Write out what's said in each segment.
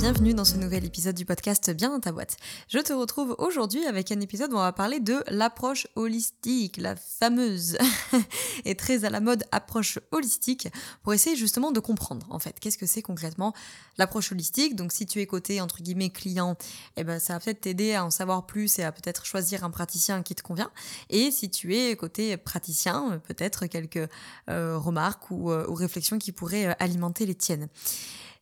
Bienvenue dans ce nouvel épisode du podcast Bien dans ta boîte. Je te retrouve aujourd'hui avec un épisode où on va parler de l'approche holistique, la fameuse et très à la mode approche holistique, pour essayer justement de comprendre en fait qu'est-ce que c'est concrètement l'approche holistique. Donc si tu es côté entre guillemets client, eh ben ça va peut-être t'aider à en savoir plus et à peut-être choisir un praticien qui te convient. Et si tu es côté praticien, peut-être quelques euh, remarques ou, euh, ou réflexions qui pourraient euh, alimenter les tiennes.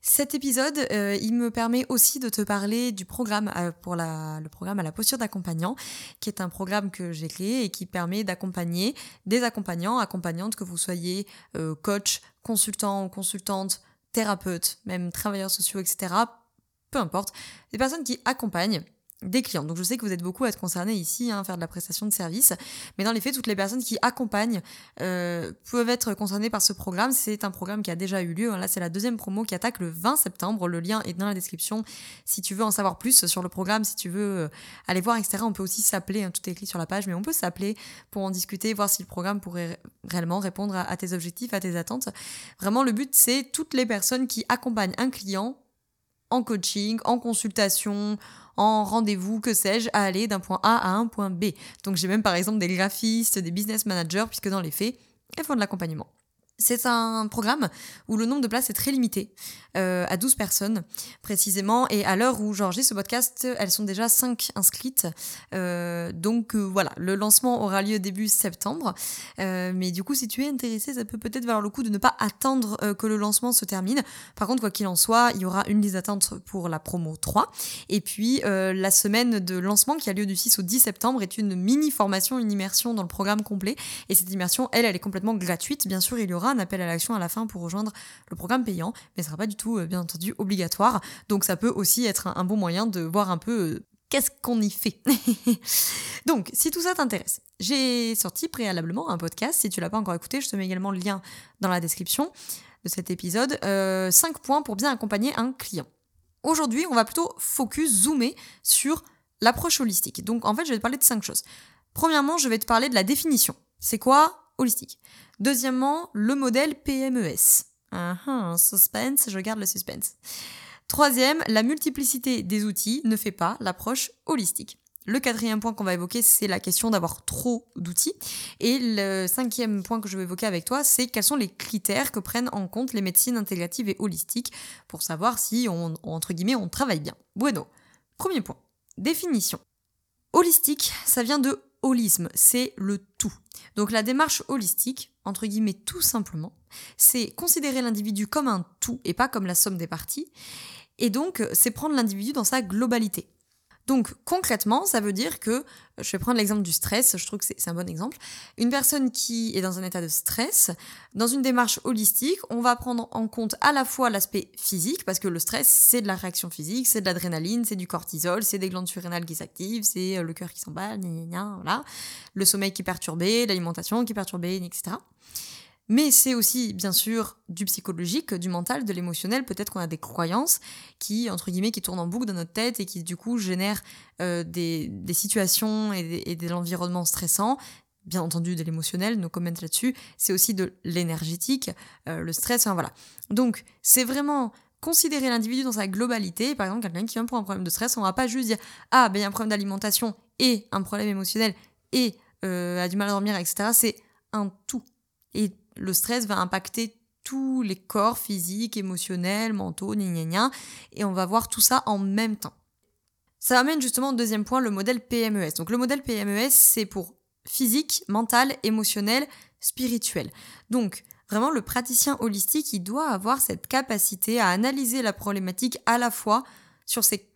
Cet épisode, euh, il me permet aussi de te parler du programme euh, pour la, le programme à la posture d'accompagnant, qui est un programme que j'ai créé et qui permet d'accompagner des accompagnants, accompagnantes, que vous soyez euh, coach, consultant ou consultante, thérapeute, même travailleurs sociaux, etc. Peu importe, des personnes qui accompagnent des clients. Donc je sais que vous êtes beaucoup à être concernés ici, hein, faire de la prestation de service, mais dans les faits, toutes les personnes qui accompagnent euh, peuvent être concernées par ce programme. C'est un programme qui a déjà eu lieu. Là, c'est la deuxième promo qui attaque le 20 septembre. Le lien est dans la description. Si tu veux en savoir plus sur le programme, si tu veux euh, aller voir, etc., on peut aussi s'appeler. Hein, tout est écrit sur la page, mais on peut s'appeler pour en discuter, voir si le programme pourrait réellement répondre à tes objectifs, à tes attentes. Vraiment, le but, c'est toutes les personnes qui accompagnent un client en coaching, en consultation, en rendez-vous, que sais-je, à aller d'un point A à un point B. Donc j'ai même par exemple des graphistes, des business managers, puisque dans les faits, elles font de l'accompagnement. C'est un programme où le nombre de places est très limité, euh, à 12 personnes précisément, et à l'heure où j'enregistre ce podcast, elles sont déjà 5 inscrites. Euh, donc euh, voilà, le lancement aura lieu début septembre. mais du coup, si tu es intéressé, ça peut peut-être valoir le coup de ne pas attendre que le lancement se termine. Par contre, quoi qu'il en soit, il y aura une liste d'attente pour la promo 3. Et puis, la semaine de lancement qui a lieu du 6 au 10 septembre est une mini formation, une immersion dans le programme complet. Et cette immersion, elle, elle est complètement gratuite. Bien sûr, il y aura un appel à l'action à la fin pour rejoindre le programme payant, mais ce sera pas du tout, euh, bien entendu, obligatoire. Donc ça peut aussi être un, bon moyen de voir un peu euh, qu'est-ce qu'on y fait. Donc, si tout ça t'intéresse, j'ai sorti préalablement un podcast. Si tu l'as pas encore écouté, je te mets également le lien dans la description de cet épisode. Euh, 5 points pour bien accompagner un client. Aujourd'hui, on va plutôt focus, zoomer sur l'approche holistique. Donc, en fait, je vais te parler de 5 choses. Premièrement, je vais te parler de la définition. C'est quoi holistique Deuxièmement, le modèle PMES. Uh suspense, je garde le suspense. Troisième, la multiplicité des outils ne fait pas l'approche holistique. Le quatrième point qu'on va évoquer, c'est la question d'avoir trop d'outils. Et le cinquième point que je vais évoquer avec toi, c'est quels sont les critères que prennent en compte les médecines intégratives et holistiques pour savoir si, on, entre guillemets, on travaille bien. Bueno, premier point, définition. Holistique, ça vient de holisme, c'est le tout. Donc la démarche holistique, entre guillemets tout simplement, c'est considérer l'individu comme un tout et pas comme la somme des parties. Et donc c'est prendre l'individu dans sa globalité. Donc concrètement, ça veut dire que, je vais prendre l'exemple du stress, je trouve que c'est un bon exemple, une personne qui est dans un état de stress, dans une démarche holistique, on va prendre en compte à la fois l'aspect physique, parce que le stress, c'est de la réaction physique, c'est de l'adrénaline, c'est du cortisol, c'est des glandes surrénales qui s'activent, c'est euh, le cœur qui s'emballe, voilà, le sommeil qui est perturbé, l'alimentation qui est perturbée, etc. Mais c'est aussi, bien sûr, du psychologique, du mental, de l'émotionnel. Peut-être qu'on a des croyances qui, entre guillemets, qui tournent en boucle dans notre tête et qui, du coup, génèrent euh, des, situations et, de l'environnement stressant. Bien entendu, de l'émotionnel, nos comments là-dessus. C'est aussi de l'énergétique, euh, le stress, enfin voilà. Donc, c'est vraiment considérer l'individu dans sa globalité. Par exemple, quelqu'un qui vient pour un problème de stress, on va pas juste dire Ah, ben il y a un problème d'alimentation et un problème émotionnel et euh, a du mal à dormir, etc. C'est un tout. Le stress va impacter tous les corps physiques, émotionnels, mentaux, gna gna et on va voir tout ça en même temps. Ça amène justement au deuxième point, le modèle PMES. Donc le modèle PMES, c'est pour physique, mental, émotionnel, spirituel. Donc vraiment, le praticien holistique, il doit avoir cette capacité à analyser la problématique à la fois sur ses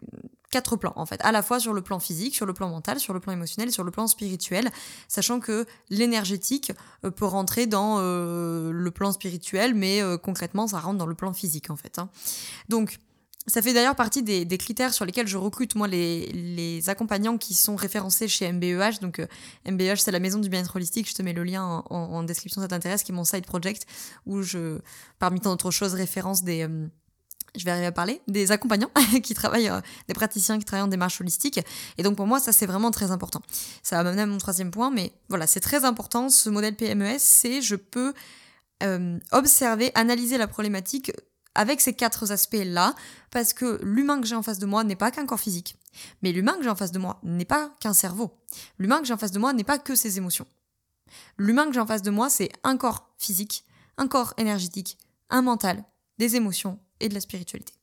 quatre plans en fait, à la fois sur le plan physique, sur le plan mental, sur le plan émotionnel, sur le plan spirituel, sachant que l'énergétique euh, peut rentrer dans euh, le plan spirituel, mais euh, concrètement ça rentre dans le plan physique en fait. Hein. Donc ça fait d'ailleurs partie des, critères sur lesquels je recrute moi les, accompagnants qui sont référencés chez MBEH. Donc MBEH c'est la maison du bien-être holistique. Je te mets le lien en, en description si ça t'intéresse, qui est mon side project où je, parmi tant d'autres choses, référence des je vais arriver à parler, des accompagnants qui travaillent, euh, des praticiens qui travaillent en démarche holistique. Et donc pour moi, ça c'est vraiment très important. Ça va m'amener à mon troisième point, mais voilà, c'est très important. Ce modèle PMES, c'est je peux euh, observer, analyser la problématique avec ces quatre aspects-là, parce que l'humain que j'ai en face de moi n'est pas qu'un corps physique, mais l'humain que j'ai en face de moi n'est pas qu'un cerveau. L'humain que j'ai en face de moi n'est pas que ses émotions. L'humain que j'ai en face de moi, c'est un corps physique, un corps énergétique, un mental, des émotions et de la spiritualité.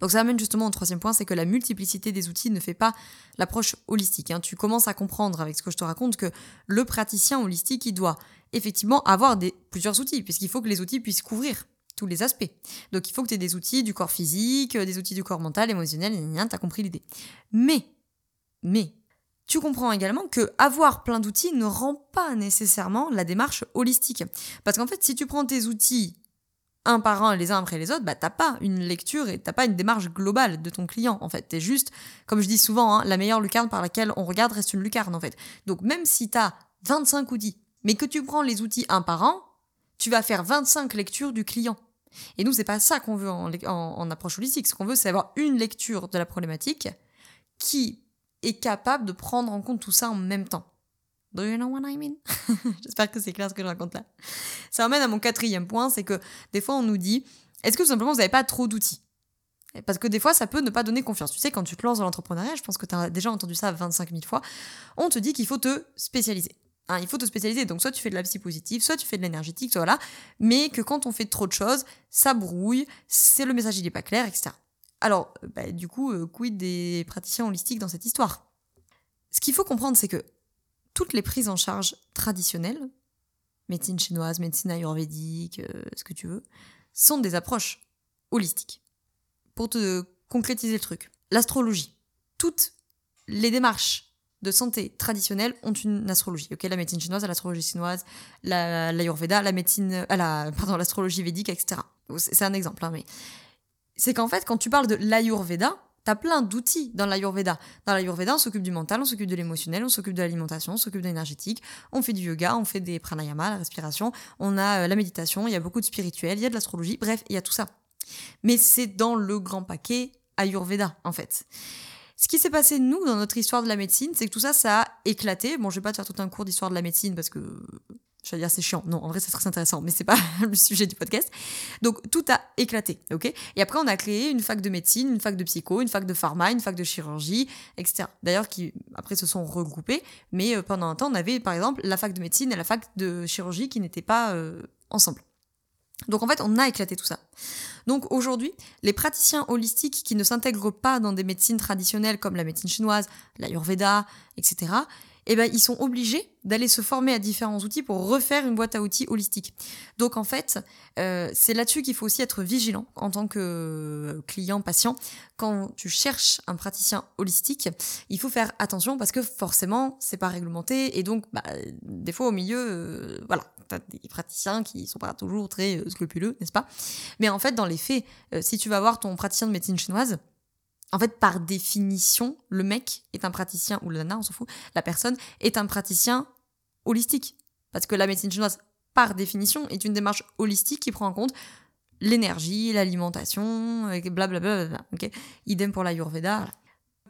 Donc ça amène justement au troisième point, c'est que la multiplicité des outils ne fait pas l'approche holistique. Hein. Tu commences à comprendre avec ce que je te raconte que le praticien holistique, il doit effectivement avoir des, plusieurs outils, puisqu'il faut que les outils puissent couvrir tous les aspects. Donc il faut que tu aies des outils du corps physique, des outils du corps mental, émotionnel, tu as compris l'idée. Mais, mais, tu comprends également que avoir plein d'outils ne rend pas nécessairement la démarche holistique. Parce qu'en fait, si tu prends tes outils un par un, les uns après les autres, bah t'as pas une lecture et t'as pas une démarche globale de ton client en fait. T'es juste, comme je dis souvent, hein, la meilleure lucarne par laquelle on regarde reste une lucarne en fait. Donc même si t'as 25 outils, mais que tu prends les outils un par un, tu vas faire 25 lectures du client. Et nous, c'est pas ça qu'on veut en, en, approche holistique. Ce qu'on veut, c'est avoir une lecture de la problématique qui est capable de prendre en compte tout ça en même temps. Do you know what I mean? J'espère que c'est clair ce que je raconte là. Ça emmène à mon quatrième point, c'est que des fois on nous dit, est-ce que tout simplement vous n'avez pas trop d'outils? Parce que des fois, ça peut ne pas donner confiance. Tu sais, quand tu te lances dans l'entrepreneuriat, je pense que tu as déjà entendu ça 25 000 fois, on te dit qu'il faut te spécialiser. Hein, il faut te spécialiser. Donc, soit tu fais de la psy positive, soit tu fais de l'énergétique. Mais que quand on fait trop de choses, ça brouille, c'est le message il n'est pas clair, etc. Alors, bah, du coup, euh, quid des praticiens holistiques dans cette histoire? Ce qu'il faut comprendre, c'est que toutes les prises en charge traditionnelles, médecine chinoise, médecine ayurvédique, euh, ce que tu veux, sont des approches holistiques. Pour te concrétiser le truc, l'astrologie, toutes les démarches de santé traditionnelles ont une astrologie. Ok, la médecine chinoise, l'astrologie chinoise, l'ayurveda, la, médecine, euh, la, pardon, l'astrologie védique, etc. C'est un exemple, hein, mais c'est qu'en fait, quand tu parles de l'ayurveda, T'as plein d'outils dans l'Ayurveda. Dans l'Ayurveda, on s'occupe du mental, on s'occupe de l'émotionnel, on s'occupe de l'alimentation, on s'occupe de l'énergétique, on fait du yoga, on fait des pranayama, la respiration, on a euh, la méditation, il y a beaucoup de spirituel, il y a de l'astrologie, bref, il y a tout ça. Mais c'est dans le grand paquet Ayurveda, en fait. Ce qui s'est passé, nous, dans notre histoire de la médecine, c'est que tout ça, ça a éclaté. Bon, je vais pas te faire tout un cours d'histoire de la médecine parce que je dire c'est chiant. Non, en vrai, c'est très intéressant, mais c'est pas le sujet du podcast. Donc, tout a éclaté, ok? Et après, on a créé une fac de médecine, une fac de psycho, une fac de pharma, une fac de chirurgie, etc. D'ailleurs, qui après se sont regroupés, mais euh, pendant un temps, on avait par exemple la fac de médecine et la fac de chirurgie qui n'étaient pas euh, ensemble. Donc en fait, on a éclaté tout ça. Donc aujourd'hui, les praticiens holistiques qui ne s'intègrent pas dans des médecines traditionnelles comme la médecine chinoise, l'ayurveda, etc., eh ben, ils sont obligés d'aller se former à différents outils pour refaire une boîte à outils holistique. Donc en fait, euh, c'est là-dessus qu'il faut aussi être vigilant en tant que client, patient. Quand tu cherches un praticien holistique, il faut faire attention parce que forcément, c'est pas réglementé et donc bah, des fois au milieu, euh, voilà, t'as des praticiens qui sont pas toujours très euh, scrupuleux, n'est-ce pas? Mais en fait, dans les faits, si tu vas voir ton praticien de médecine chinoise, en fait, par définition, le mec est un praticien, ou la nana, on s'en fout, la personne est un praticien holistique. Parce que la médecine chinoise, par définition, est une démarche holistique qui prend en compte l'énergie, l'alimentation, blablabla. Bla bla, bla, Idem pour l'ayurveda.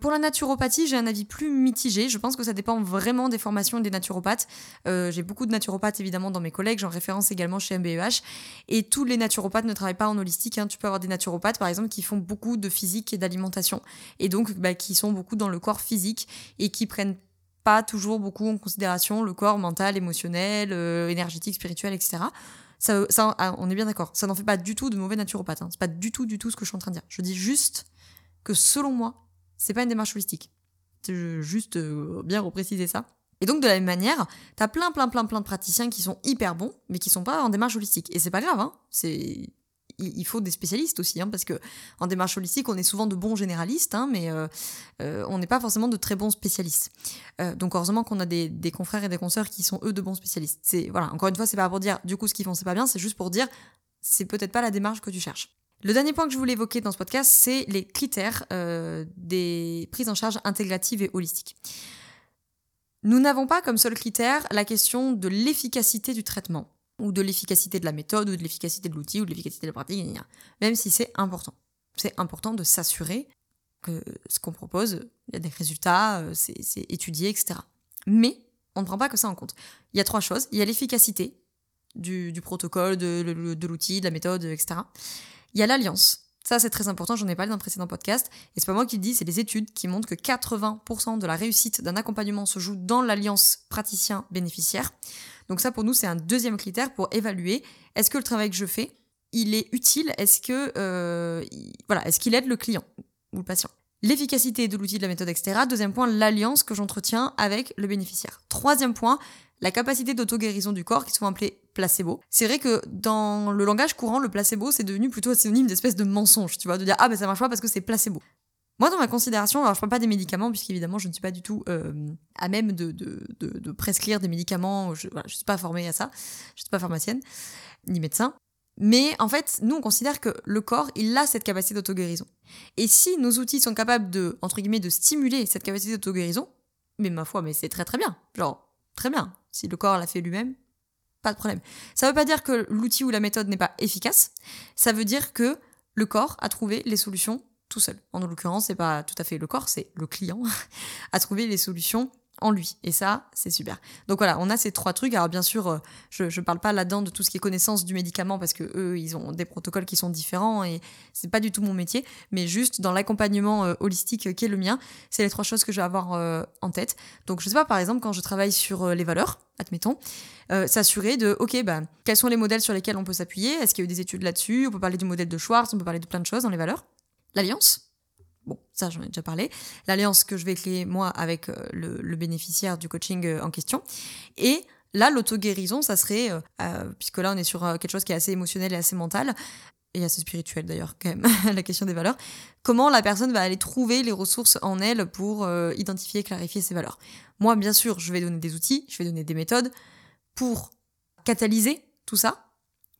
Pour la naturopathie, j'ai un avis plus mitigé. Je pense que ça dépend vraiment des formations des naturopathes. Euh, j'ai beaucoup de naturopathes évidemment dans mes collègues, j'en référence également chez MBEH. Et tous les naturopathes ne travaillent pas en holistique. Hein. Tu peux avoir des naturopathes par exemple qui font beaucoup de physique et d'alimentation. Et donc bah, qui sont beaucoup dans le corps physique et qui prennent pas toujours beaucoup en considération le corps mental, émotionnel, euh, énergétique, spirituel, etc. Ça, ah, on est bien d'accord. Ça n'en fait pas du tout de mauvais naturopathes. Hein. C'est pas du tout, du tout ce que je suis en train de dire. Je dis juste que selon moi, c'est pas une démarche holistique. Juste euh, bien repréciser ça. Et donc de la même manière, t'as plein plein plein plein de praticiens qui sont hyper bons, mais qui sont pas en démarche holistique. Et c'est pas grave, hein. C'est il faut des spécialistes aussi, hein, parce que en démarche holistique, on est souvent de bons généralistes, hein, mais euh, euh, on n'est pas forcément de très bons spécialistes. donc heureusement qu'on a des, des, confrères et des consoeurs qui sont eux de bons spécialistes. C'est voilà, encore une fois, c'est pas pour dire du coup ce qu'ils font c'est pas bien, c'est juste pour dire c'est peut-être pas la démarche que tu cherches. Le dernier point que je voulais évoquer dans ce podcast, c'est les critères euh, des prises en charge intégratives et holistiques. Nous n'avons pas comme seul critère la question de l'efficacité du traitement, ou de l'efficacité de la méthode, ou de l'efficacité de l'outil, ou de l'efficacité de la pratique, même si c'est important. C'est important de s'assurer que ce qu'on propose, il y a des résultats, euh, c'est étudié, etc. Mais on ne prend pas que ça en compte. Il y a trois choses. Il y a l'efficacité du, protocole, de, de l'outil, de la méthode, etc. Il y a l'alliance. Ça, c'est très important, j'en ai parlé dans le précédent podcast. Et c'est pas moi qui le dis, c'est les études qui montrent que 80% de la réussite d'un accompagnement se joue dans l'alliance praticien-bénéficiaire. Donc ça, pour nous, c'est un deuxième critère pour évaluer est-ce que le travail que je fais, il est utile? Est-ce que euh, voilà, est-ce qu'il aide le client ou le patient? L'efficacité de l'outil, de la méthode, etc. Deuxième point, l'alliance que j'entretiens avec le bénéficiaire. Troisième point, la capacité d'auto-guérison du corps, qui est souvent appelée placebo. C'est vrai que dans le langage courant, le placebo, c'est devenu plutôt synonyme d'espèce de mensonge, tu vois, de dire ah ben ça marche pas parce que c'est placebo. Moi, dans ma considération, alors je parle pas des médicaments, puisqu'évidemment, je ne suis pas du tout euh, à même de, de, de, prescrire des médicaments, je ne suis pas formée à ça, je ne suis pas pharmacienne, ni médecin. Mais en fait, nous, on considère que le corps, il a cette capacité d'auto-guérison. Et si nos outils sont capables de, entre guillemets, de stimuler cette capacité d'auto-guérison, mais ma foi, mais c'est très très bien. Genre, très bien. Si le corps l'a fait lui-même, pas de problème. Ça veut pas dire que l'outil ou la méthode n'est pas efficace. Ça veut dire que le corps a trouvé les solutions tout seul. En l'occurrence, c'est pas tout à fait le corps, c'est le client a trouvé les solutions en lui. Et ça, c'est super. Donc voilà, on a ces trois trucs. Alors bien sûr, euh, je ne parle pas là-dedans de tout ce qui est connaissance du médicament parce que eux, ils ont des protocoles qui sont différents et c'est pas du tout mon métier. Mais juste dans l'accompagnement euh, holistique qui est le mien, c'est les trois choses que je vais avoir euh, en tête. Donc je sais pas, par exemple, quand je travaille sur les valeurs, admettons, s'assurer de, ok, bah, quels sont les modèles sur lesquels on peut s'appuyer? Est-ce qu'il y a eu des études là-dessus? On peut parler du modèle de Schwartz, on peut parler de plein de choses dans les valeurs. L'alliance, Bon, ça j'en ai déjà parlé. L'alliance que je vais créer moi avec euh, le, bénéficiaire du coaching euh, en question. Et là, l'auto-guérison, ça serait, euh, puisque là on est sur quelque chose qui est assez émotionnel et assez mental, et assez spirituel d'ailleurs quand même, la question des valeurs, comment la personne va aller trouver les ressources en elle pour identifier et clarifier ses valeurs? Moi, bien sûr, je vais donner des outils, je vais donner des méthodes pour catalyser tout ça,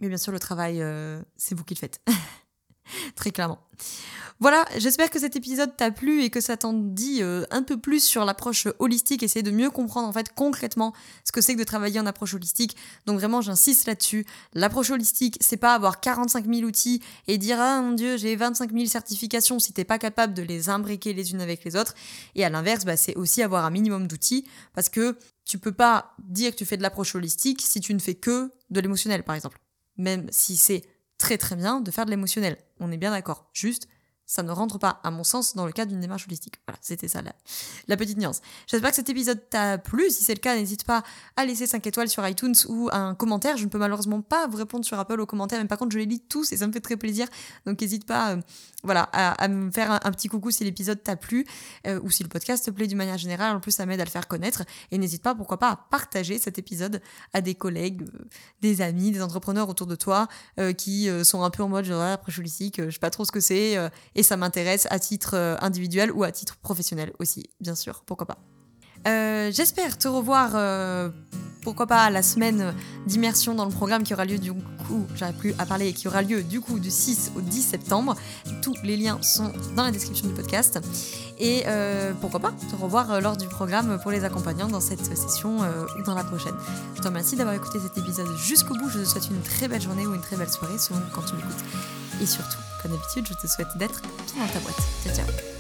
mais bien sûr, le travail, c'est vous qui le faites. Très clairement. Voilà, j'espère que cet épisode t'a plu et que ça t'en dit euh, un peu plus sur l'approche holistique, essayer de mieux comprendre en fait concrètement ce que c'est que de travailler en approche holistique. Donc vraiment, j'insiste là-dessus. L'approche holistique, c'est pas avoir 45 000 outils et dire ah mon dieu, j'ai 25 000 certifications si t'es pas capable de les imbriquer les unes avec les autres. Et à l'inverse, bah, c'est aussi avoir un minimum d'outils parce que tu peux pas dire que tu fais de l'approche holistique si tu ne fais que de l'émotionnel par exemple. Même si c'est très très bien de faire de l'émotionnel. On est bien d'accord. Juste, ça ne rentre pas, à mon sens, dans le cadre d'une démarche holistique. Voilà, c'était ça la, petite nuance. J'espère que cet épisode t'a plu. Si c'est le cas, n'hésite pas à laisser 5 étoiles sur iTunes ou un commentaire. Je ne peux malheureusement pas vous répondre sur Apple aux commentaires, mais par contre, je les lis tous et ça me fait très plaisir. Donc, n'hésite pas euh, voilà, à, me faire un, petit coucou si l'épisode t'a plu euh, ou si le podcast te plaît d'une manière générale. En plus, ça m'aide à le faire connaître. Et n'hésite pas, pourquoi pas, à partager cet épisode à des collègues, euh, des amis, des entrepreneurs autour de toi qui sont un peu en mode genre, après holistique, je sais pas trop ce que c'est ça m'intéresse à titre euh, individuel ou à titre professionnel aussi, bien sûr, pourquoi pas. Euh, j'espère te revoir, euh, pourquoi pas, la semaine d'immersion dans le programme qui aura lieu du coup, j'arrive plus à parler, qui aura lieu du coup du 6 au 10 septembre. Tous les liens sont dans la description du podcast. Et pourquoi pas te revoir lors du programme pour les accompagnants dans cette session ou dans la prochaine. Je te remercie d'avoir écouté cet épisode jusqu'au bout. Je te souhaite une très belle journée ou une très belle soirée selon quand tu m'écoutes. Et surtout, comme d'habitude, je te souhaite d'être bien dans ta boîte. Ciao, ciao